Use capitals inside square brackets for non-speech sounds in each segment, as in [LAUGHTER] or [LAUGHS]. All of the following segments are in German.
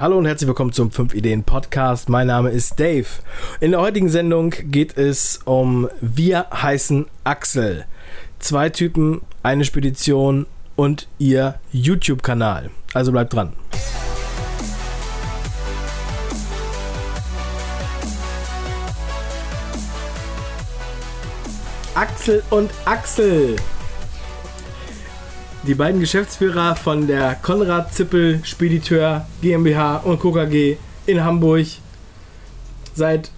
Hallo und herzlich willkommen zum 5 Ideen Podcast. Mein Name ist Dave. In der heutigen Sendung geht es um Wir heißen Axel. Zwei Typen, eine Spedition und ihr YouTube-Kanal. Also bleibt dran. Axel und Axel. Die beiden Geschäftsführer von der Konrad Zippel Spediteur GmbH und Co. KG in Hamburg seit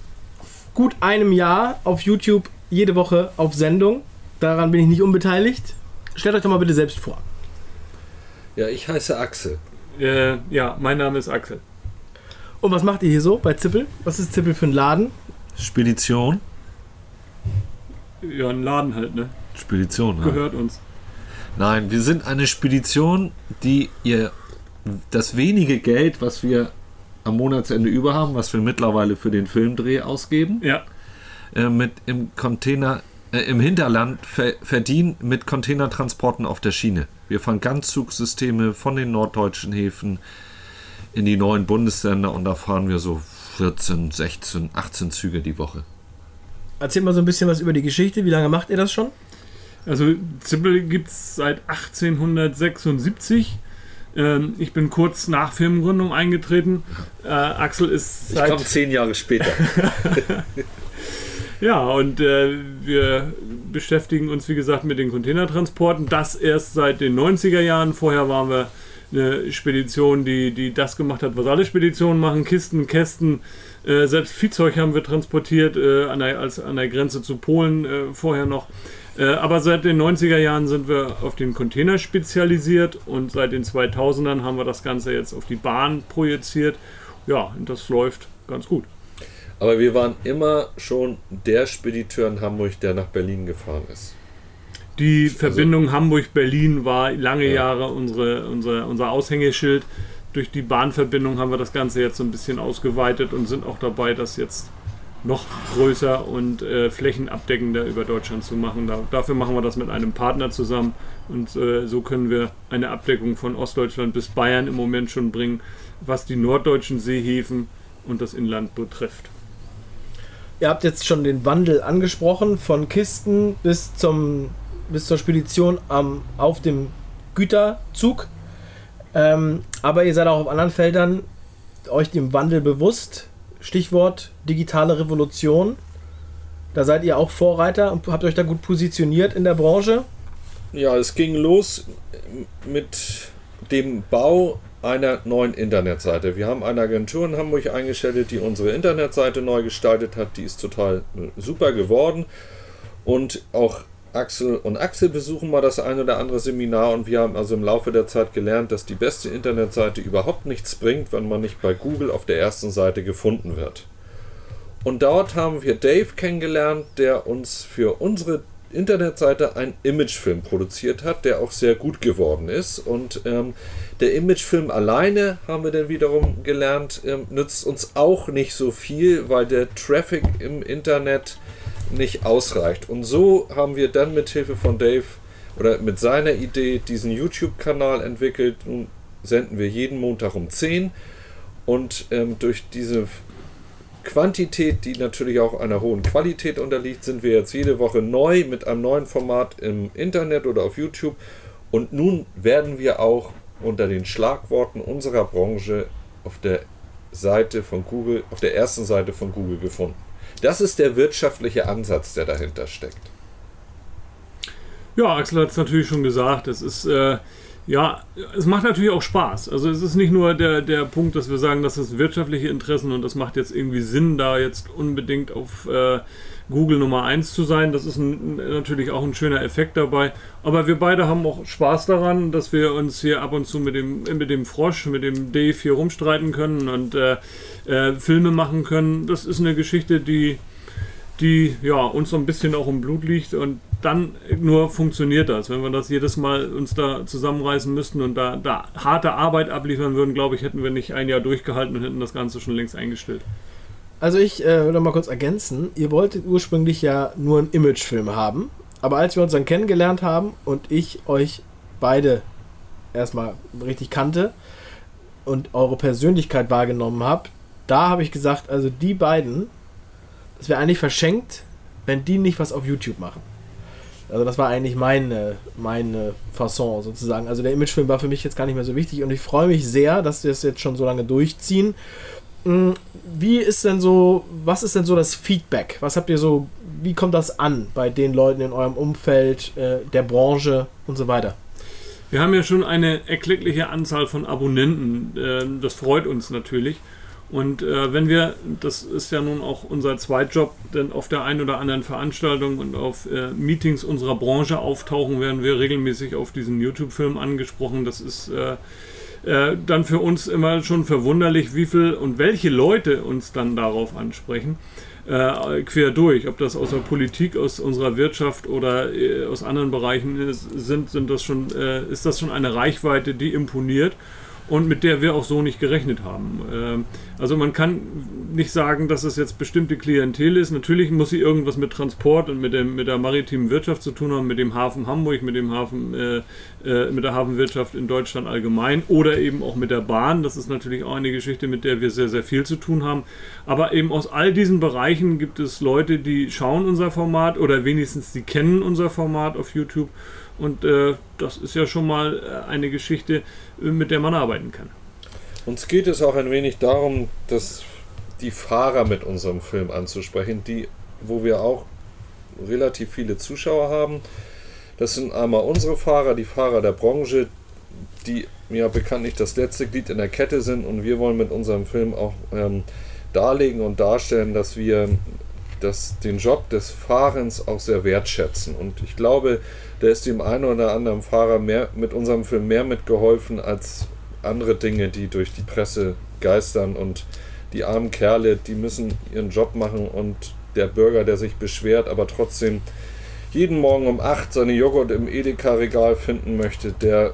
gut einem Jahr auf YouTube jede Woche auf Sendung. Daran bin ich nicht unbeteiligt. Stellt euch doch mal bitte selbst vor. Ja, ich heiße Axel. Äh, ja, mein Name ist Axel. Und was macht ihr hier so bei Zippel? Was ist Zippel für ein Laden? Spedition? Ja, ein Laden halt, ne? Spedition, ja. Gehört uns. Nein, wir sind eine Spedition, die ihr das wenige Geld, was wir am Monatsende über haben, was wir mittlerweile für den Filmdreh ausgeben, Ja. äh, mit im Container, äh, im Hinterland ver verdienen mit Containertransporten auf der Schiene. Wir fahren Ganzzugssysteme von den norddeutschen Häfen in die neuen Bundesländer und da fahren wir so 14, 16, 18 Züge die Woche. Erzählt mal so ein bisschen was über die Geschichte. Wie lange macht ihr das schon? Also Zippel gibt es seit 1876. Ähm, ich bin kurz nach Firmengründung eingetreten. Äh, Axel ist Ich seit... komme zehn Jahre später. [LAUGHS] Ja, und äh, wir beschäftigen uns, wie gesagt, mit den Containertransporten. Das erst seit den 90er Jahren. Vorher waren wir eine Spedition, die, die das gemacht hat, was alle Speditionen machen. Kisten, Kästen, äh, selbst Viehzeug haben wir transportiert, äh, an, der, als, an der Grenze zu Polen äh, vorher noch. Äh, aber seit den 90er Jahren sind wir auf den Container spezialisiert und seit den 2000ern haben wir das Ganze jetzt auf die Bahn projiziert. Ja, und das läuft ganz gut. Aber wir waren immer schon der Spediteur in Hamburg, der nach Berlin gefahren ist. Die Verbindung Hamburg-Berlin war lange Ja. Jahre unsere, unser, unser Aushängeschild. Durch die Bahnverbindung haben wir das Ganze jetzt so ein bisschen ausgeweitet und sind auch dabei, das jetzt noch größer und äh, flächenabdeckender über Deutschland zu machen. Da, dafür machen wir das mit einem Partner zusammen und äh, so können wir eine Abdeckung von Ostdeutschland bis Bayern im Moment schon bringen, was die norddeutschen Seehäfen und das Inland betrifft. Ihr habt jetzt schon den Wandel angesprochen, von Kisten bis, zum, bis zur Spedition am, auf dem Güterzug. Ähm, aber ihr seid auch auf anderen Feldern euch dem Wandel bewusst. Stichwort digitale Revolution. Da seid ihr auch Vorreiter und habt euch da gut positioniert in der Branche. Ja, es ging los mit dem Bau einer neuen Internetseite. Wir haben eine Agentur in Hamburg eingestellt, die unsere Internetseite neu gestaltet hat. Die ist total super geworden. Und auch Axel und Axel besuchen mal das ein oder andere Seminar und wir haben also im Laufe der Zeit gelernt, dass die beste Internetseite überhaupt nichts bringt, wenn man nicht bei Google auf der ersten Seite gefunden wird. Und dort haben wir Dave kennengelernt, der uns für unsere Internetseite einen Imagefilm produziert hat, der auch sehr gut geworden ist. Und ähm, der Imagefilm alleine, haben wir dann wiederum gelernt, ähm, nützt uns auch nicht so viel, weil der Traffic im Internet nicht ausreicht. Und so haben wir dann mit Hilfe von Dave oder mit seiner Idee diesen YouTube-Kanal entwickelt. Nun senden wir jeden Montag um 10 und ähm, durch diese Quantität, die natürlich auch einer hohen Qualität unterliegt, sind wir jetzt jede Woche neu mit einem neuen Format im Internet oder auf YouTube. Und nun werden wir auch unter den Schlagworten unserer Branche auf der Seite von Google, auf der ersten Seite von Google gefunden. Das ist der wirtschaftliche Ansatz, der dahinter steckt. Ja, Axel hat es natürlich schon gesagt. Es ist, äh, ja, es macht natürlich auch Spaß. Also es ist nicht nur der, der Punkt, dass wir sagen, das ist wirtschaftliche Interessen und das macht jetzt irgendwie Sinn, da jetzt unbedingt auf äh, Google Nummer 1 zu sein. Das ist ein, natürlich auch ein schöner Effekt dabei. Aber wir beide haben auch Spaß daran, dass wir uns hier ab und zu mit dem, mit dem Frosch, mit dem Dave hier rumstreiten können und äh, äh, Filme machen können. Das ist eine Geschichte, die die ja uns so ein bisschen auch im Blut liegt und dann nur funktioniert das. Wenn wir das jedes Mal uns da zusammenreißen müssten und da, da harte Arbeit abliefern würden, glaube ich, hätten wir nicht ein Jahr durchgehalten und hätten das Ganze schon längst eingestellt. Also ich äh, würde mal kurz ergänzen. Ihr wolltet ursprünglich ja nur einen Imagefilm haben. Aber als wir uns dann kennengelernt haben und ich euch beide erstmal richtig kannte und eure Persönlichkeit wahrgenommen habe, da habe ich gesagt, also die beiden, das wäre eigentlich verschenkt, wenn die nicht was auf YouTube machen. Also das war eigentlich meine, meine Fasson sozusagen. Also der Imagefilm war für mich jetzt gar nicht mehr so wichtig und ich freue mich sehr, dass wir es jetzt schon so lange durchziehen. Hm, wie ist denn so, was ist denn so das Feedback? Was habt ihr so, wie kommt das an bei den Leuten in eurem Umfeld, äh, der Branche und so weiter? Wir haben ja schon eine erkleckliche Anzahl von Abonnenten. Äh, das freut uns natürlich. Und äh, wenn wir, das ist ja nun auch unser Zweitjob, denn auf der einen oder anderen Veranstaltung und auf äh, Meetings unserer Branche auftauchen, werden wir regelmäßig auf diesen YouTube-Film angesprochen. Das ist äh, äh, dann für uns immer schon verwunderlich, wie viel und welche Leute uns dann darauf ansprechen. Äh, quer durch, ob das aus der Politik, aus unserer Wirtschaft oder äh, aus anderen Bereichen ist, sind, sind das schon, ist das schon eine Reichweite, die imponiert und mit der wir auch so nicht gerechnet haben. Ähm, also man kann nicht sagen, dass es jetzt bestimmte Klientel ist. Natürlich muss sie irgendwas mit Transport und mit, dem, mit der maritimen Wirtschaft zu tun haben, mit dem Hafen Hamburg, mit dem Hafen, äh, äh, mit der Hafenwirtschaft in Deutschland allgemein oder eben auch mit der Bahn. Das ist natürlich auch eine Geschichte, mit der wir sehr, sehr viel zu tun haben. Aber eben aus all diesen Bereichen gibt es Leute, die schauen unser Format oder wenigstens die kennen unser Format auf YouTube und äh, das ist ja schon mal äh, eine Geschichte, äh, mit der man arbeiten kann. Uns geht es auch ein wenig darum, dass die Fahrer mit unserem Film anzusprechen, die, wo wir auch relativ viele Zuschauer haben. Das sind einmal unsere Fahrer, die Fahrer der Branche, die ja bekanntlich das letzte Glied in der Kette sind und wir wollen mit unserem Film auch ähm, darlegen und darstellen, dass wir das, den Job des Fahrens auch sehr wertschätzen. Und ich glaube, da ist dem einen oder anderen Fahrer mehr, mit unserem Film mehr mitgeholfen als andere Dinge, die durch die Presse geistern. Und die armen Kerle, die müssen ihren Job machen und der Bürger, der sich beschwert, aber trotzdem jeden Morgen um 8 seine Joghurt im Edeka-Regal finden möchte, der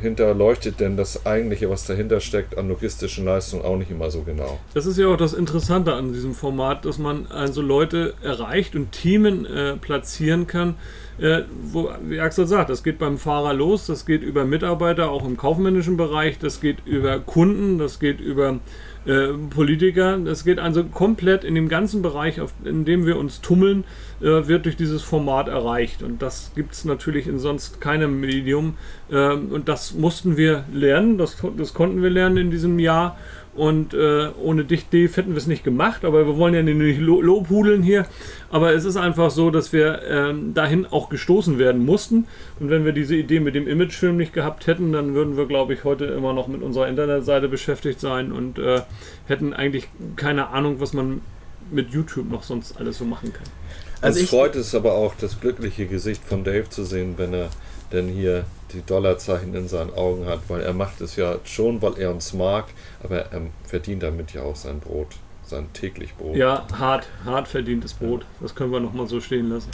hinterleuchtet denn das eigentliche, was dahinter steckt, an logistischen Leistungen auch nicht immer so genau. Das ist ja auch das Interessante an diesem Format, dass man also Leute erreicht und Teamen äh, platzieren kann, äh, wo, wie Axel sagt, das geht beim Fahrer los, das geht über Mitarbeiter, auch im kaufmännischen Bereich, das geht über Kunden, das geht über äh, Politiker. Das geht also komplett in dem ganzen Bereich, in dem wir uns tummeln, äh, wird durch dieses Format erreicht. Und das gibt es natürlich in sonst keinem Medium. Äh, und das mussten wir lernen, das, das konnten wir lernen in diesem Jahr. Und äh, ohne dich, Dave, hätten wir es nicht gemacht. Aber wir wollen ja nicht lo lobhudeln hier. Aber es ist einfach so, dass wir ähm, dahin auch gestoßen werden mussten. Und wenn wir diese Idee mit dem Imagefilm nicht gehabt hätten, dann würden wir, glaube ich, heute immer noch mit unserer Internetseite beschäftigt sein und äh, hätten eigentlich keine Ahnung, was man mit YouTube noch sonst alles so machen kann. Also Uns freut es aber auch, das glückliche Gesicht von Dave zu sehen, wenn er denn hier die Dollarzeichen in seinen Augen hat, weil er macht es ja schon, weil er uns mag, aber er verdient damit ja auch sein Brot, sein täglich Brot. Ja, hart, hart verdientes Brot. Das können wir nochmal so stehen lassen.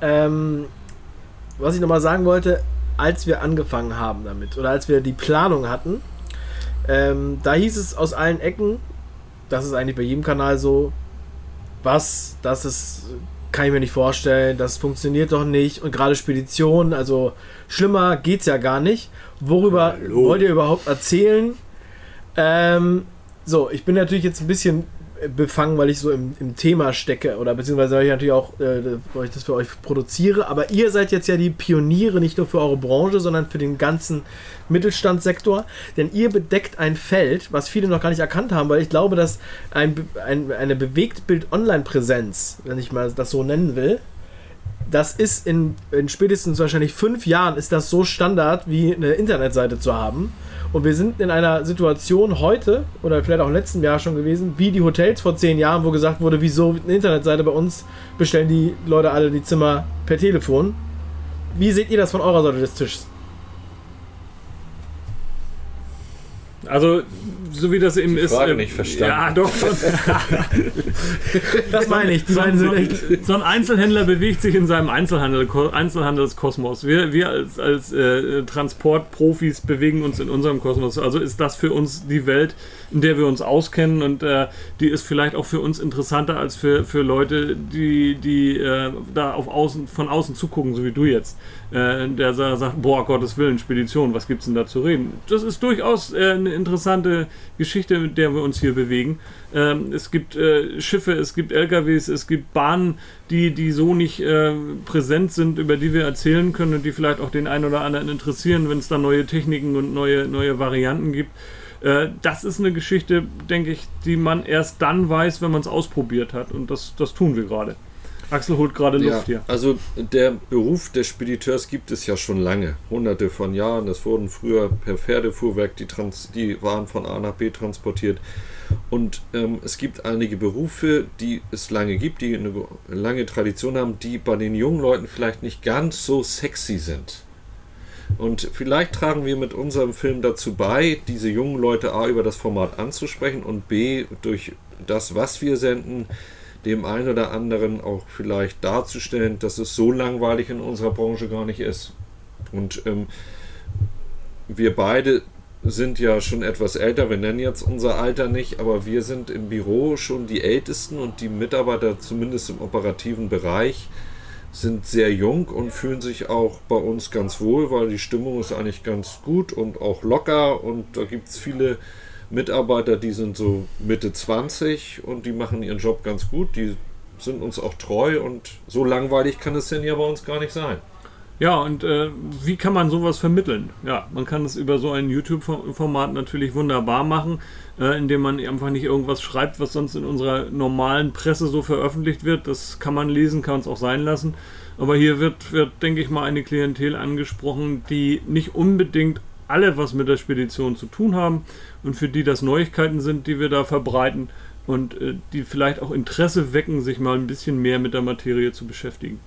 Ähm, was ich nochmal sagen wollte, als wir angefangen haben damit oder als wir die Planung hatten, ähm, da hieß es aus allen Ecken, das ist eigentlich bei jedem Kanal so, was, das ist kann ich mir nicht vorstellen, das funktioniert doch nicht. Und gerade Spedition, also schlimmer geht's ja gar nicht. Worüber Hallo. wollt ihr überhaupt erzählen? Ähm, so, ich bin natürlich jetzt ein bisschen befangen, weil ich so im, im Thema stecke oder beziehungsweise weil ich natürlich auch äh, ich das für euch produziere. Aber ihr seid jetzt ja die Pioniere nicht nur für eure Branche, sondern für den ganzen Mittelstandssektor. Denn ihr bedeckt ein Feld, was viele noch gar nicht erkannt haben, weil ich glaube, dass ein, ein, eine Bewegtbild-Online-Präsenz, wenn ich mal das so nennen will, das ist in, in spätestens wahrscheinlich fünf Jahren ist das so Standard wie eine Internetseite zu haben. Und wir sind in einer Situation heute, oder vielleicht auch im letzten Jahr schon gewesen, wie die Hotels vor zehn Jahren, wo gesagt wurde, wieso eine Internetseite bei uns bestellen die Leute alle die Zimmer per Telefon. Wie seht ihr das von eurer Seite des Tisches? Also, so wie das eben die ist. Frage äh, nicht verstanden. Ja, doch. [LAUGHS] das meine ich. So, so, so, ein Einzelhändler bewegt sich in seinem Einzelhandel, Einzelhandelskosmos. Wir, wir als, als äh, Transportprofis bewegen uns in unserem Kosmos. Also ist das für uns die Welt, in der wir uns auskennen und äh, die ist vielleicht auch für uns interessanter als für, für Leute, die, die äh, da auf außen, von außen zugucken, so wie du jetzt. Äh, der sagt, boah, Gottes Willen, Spedition, was gibt's denn da zu reden? Das ist durchaus äh, eine interessante Geschichte, mit der wir uns hier bewegen. Ähm, es gibt äh, Schiffe, es gibt LKWs, es gibt Bahnen, die, die so nicht äh, präsent sind, über die wir erzählen können und die vielleicht auch den einen oder anderen interessieren, wenn es da neue Techniken und neue, neue Varianten gibt. Äh, das ist eine Geschichte, denke ich, die man erst dann weiß, wenn man es ausprobiert hat. Und das, das tun wir gerade. Axel holt gerade Luft ja, hier. Also der Beruf des Spediteurs gibt es ja schon lange, hunderte von Jahren. Es wurden früher per Pferdefuhrwerk die, Trans die Waren von A nach B transportiert. Und ähm, es gibt einige Berufe, die es lange gibt, die eine lange Tradition haben, die bei den jungen Leuten vielleicht nicht ganz so sexy sind. Und vielleicht tragen wir mit unserem Film dazu bei, diese jungen Leute A über das Format anzusprechen und B durch das, was wir senden, dem einen oder anderen auch vielleicht darzustellen, dass es so langweilig in unserer Branche gar nicht ist. Und ähm, wir beide sind ja schon etwas älter, wir nennen jetzt unser Alter nicht, aber wir sind im Büro schon die Ältesten und die Mitarbeiter zumindest im operativen Bereich sind sehr jung und fühlen sich auch bei uns ganz wohl, weil die Stimmung ist eigentlich ganz gut und auch locker und da gibt es viele Mitarbeiter, die sind so Mitte 20 und die machen ihren Job ganz gut, die sind uns auch treu und so langweilig kann es denn ja bei uns gar nicht sein. Ja, und äh, wie kann man sowas vermitteln? Ja, man kann es über so ein YouTube-Format natürlich wunderbar machen, äh, indem man einfach nicht irgendwas schreibt, was sonst in unserer normalen Presse so veröffentlicht wird. Das kann man lesen, kann es auch sein lassen. Aber hier wird, wird, denke ich mal, eine Klientel angesprochen, die nicht unbedingt alle was mit der Spedition zu tun haben und für die das Neuigkeiten sind, die wir da verbreiten und äh, die vielleicht auch Interesse wecken, sich mal ein bisschen mehr mit der Materie zu beschäftigen.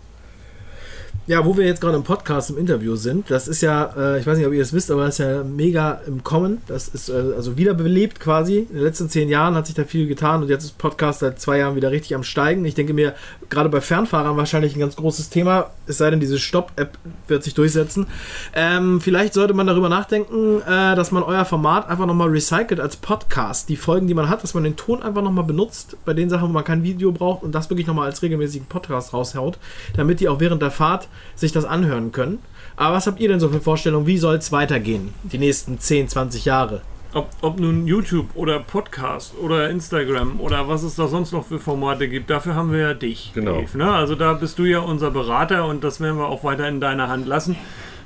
Ja, wo wir jetzt gerade im Podcast im Interview sind, das ist ja, äh, ich weiß nicht, ob ihr es wisst, aber das ist ja mega im Kommen. Das ist äh, also wiederbelebt quasi. In den letzten zehn Jahren hat sich da viel getan und jetzt ist Podcast seit zwei Jahren wieder richtig am Steigen. Ich denke mir, gerade bei Fernfahrern wahrscheinlich ein ganz großes Thema, es sei denn, diese Stopp-App wird sich durchsetzen. Ähm, vielleicht sollte man darüber nachdenken, äh, dass man euer Format einfach nochmal recycelt als Podcast. Die Folgen, die man hat, dass man den Ton einfach nochmal benutzt bei den Sachen, wo man kein Video braucht und das wirklich nochmal als regelmäßigen Podcast raushaut, damit die auch während der Fahrt sich das anhören können. Aber was habt ihr denn so für Vorstellungen? Wie soll es weitergehen? Die nächsten 10, 20 Jahre? Ob, ob, nun YouTube oder Podcast oder Instagram oder was es da sonst noch für Formate gibt, dafür haben wir ja dich. Genau. Dave, ne? Also da bist du ja unser Berater und das werden wir auch weiter in deiner Hand lassen.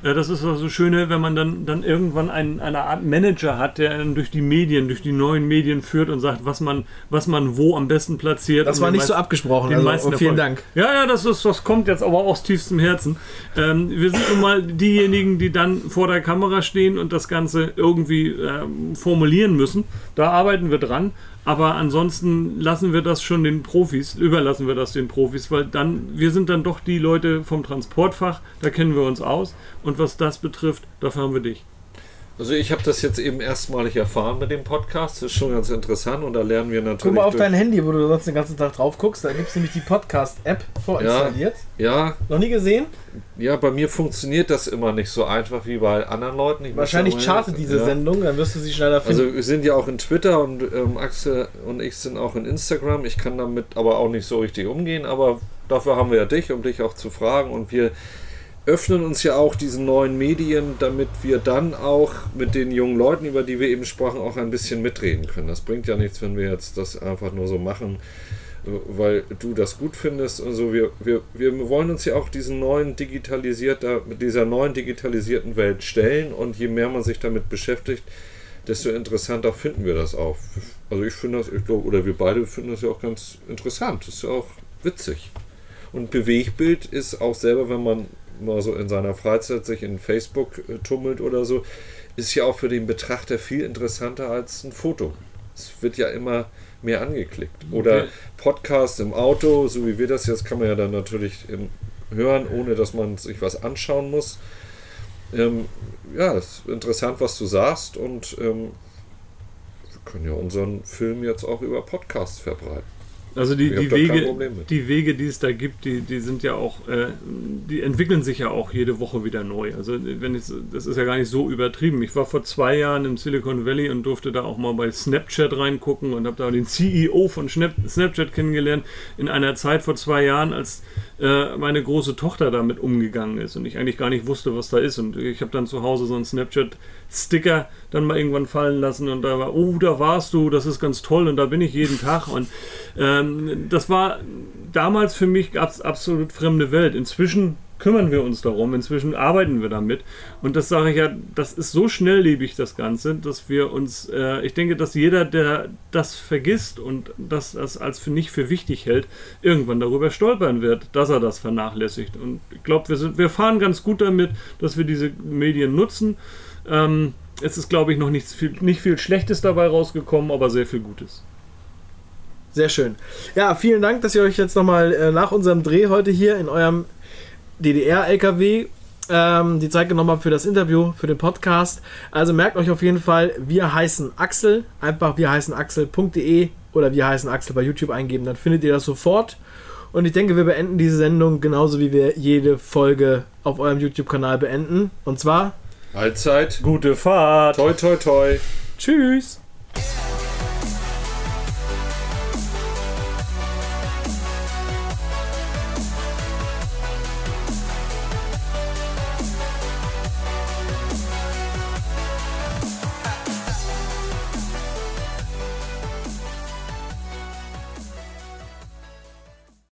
Ja, das ist das so Schöne, wenn man dann, dann irgendwann einen, eine Art Manager hat, der einen durch die Medien, durch die neuen Medien führt und sagt, was man, was man wo am besten platziert. Das war nicht so abgesprochen. Also, oh, vielen Dank. Ja, ja, das, ist, das kommt jetzt aber aus tiefstem Herzen. Ähm, wir sind nun mal diejenigen, die dann vor der Kamera stehen und das Ganze irgendwie ähm, formulieren müssen. Da arbeiten wir dran. Aber ansonsten lassen wir das schon den Profis, überlassen wir das den Profis, weil dann, wir sind dann doch die Leute vom Transportfach, da kennen wir uns aus. Und was das betrifft, dafür haben wir dich. Also ich habe das jetzt eben erstmalig erfahren mit dem Podcast. Das ist schon ganz interessant und da lernen wir natürlich. Guck mal auf dein Handy, wo du sonst den ganzen Tag drauf guckst. Da gibt es nämlich die Podcast-App vorinstalliert. Ja, ja. Noch nie gesehen? Ja, bei mir funktioniert das immer nicht so einfach wie bei anderen Leuten. Ich Wahrscheinlich chartet diese ja. Sendung, dann wirst du sie schneller finden. Also wir sind ja auch in Twitter und ähm, Axel und ich sind auch in Instagram. Ich kann damit aber auch nicht so richtig umgehen, aber dafür haben wir ja dich, um dich auch zu fragen und wir öffnen uns ja auch diesen neuen Medien, damit wir dann auch mit den jungen Leuten, über die wir eben sprachen, auch ein bisschen mitreden können. Das bringt ja nichts, wenn wir jetzt das einfach nur so machen, weil du das gut findest. Also wir, wir, wir wollen uns ja auch diesen neuen digitalisierter, mit dieser neuen digitalisierten Welt stellen und je mehr man sich damit beschäftigt, desto interessanter finden wir das auch. Also ich finde das, ich glaube, oder wir beide finden das ja auch ganz interessant. Das ist ja auch witzig. Und Bewegbild ist auch selber, wenn man mal so in seiner Freizeit sich in Facebook äh, tummelt oder so, ist ja auch für den Betrachter viel interessanter als ein Foto. Es wird ja immer mehr angeklickt. Oder okay. Podcast im Auto, so wie wir das jetzt, kann man ja dann natürlich hören, ohne dass man sich was anschauen muss. Ähm, ja, es ist interessant, was du sagst und ähm, wir können ja unseren Film jetzt auch über Podcasts verbreiten. Also die, die, Wege, die Wege, die es da gibt, die, die sind ja auch, äh, die entwickeln sich ja auch jede Woche wieder neu. Also wenn ich, das ist ja gar nicht so übertrieben. Ich war vor zwei Jahren im Silicon Valley und durfte da auch mal bei Snapchat reingucken und habe da den CEO von Snap, Snapchat kennengelernt in einer Zeit vor zwei Jahren, als äh, meine große Tochter damit umgegangen ist und ich eigentlich gar nicht wusste, was da ist. Und ich habe dann zu Hause so einen Snapchat-Sticker dann mal irgendwann fallen lassen und da war, oh, da warst du, das ist ganz toll und da bin ich jeden Tag. Und ähm, das war damals für mich abs absolut fremde Welt. Inzwischen kümmern wir uns darum, inzwischen arbeiten wir damit. Und das sage ich ja, das ist so schnelllebig, das Ganze, dass wir uns, äh, ich denke, dass jeder, der das vergisst und das, das als für nicht für wichtig hält, irgendwann darüber stolpern wird, dass er das vernachlässigt. Und ich glaube, wir, wir fahren ganz gut damit, dass wir diese Medien nutzen. Ähm, es ist, glaube ich, noch nicht viel, nicht viel Schlechtes dabei rausgekommen, aber sehr viel Gutes. Sehr schön. Ja, vielen Dank, dass ihr euch jetzt nochmal äh, nach unserem Dreh heute hier in eurem DDR-LKW ähm, die Zeit genommen habt für das Interview, für den Podcast. Also merkt euch auf jeden Fall, wir heißen Axel. Einfach wir heißen Axel.de oder wir heißen Axel bei YouTube eingeben, dann findet ihr das sofort. Und ich denke, wir beenden diese Sendung genauso wie wir jede Folge auf eurem YouTube-Kanal beenden. Und zwar Allzeit. Gute Fahrt! Toi, toi, toi. Tschüss!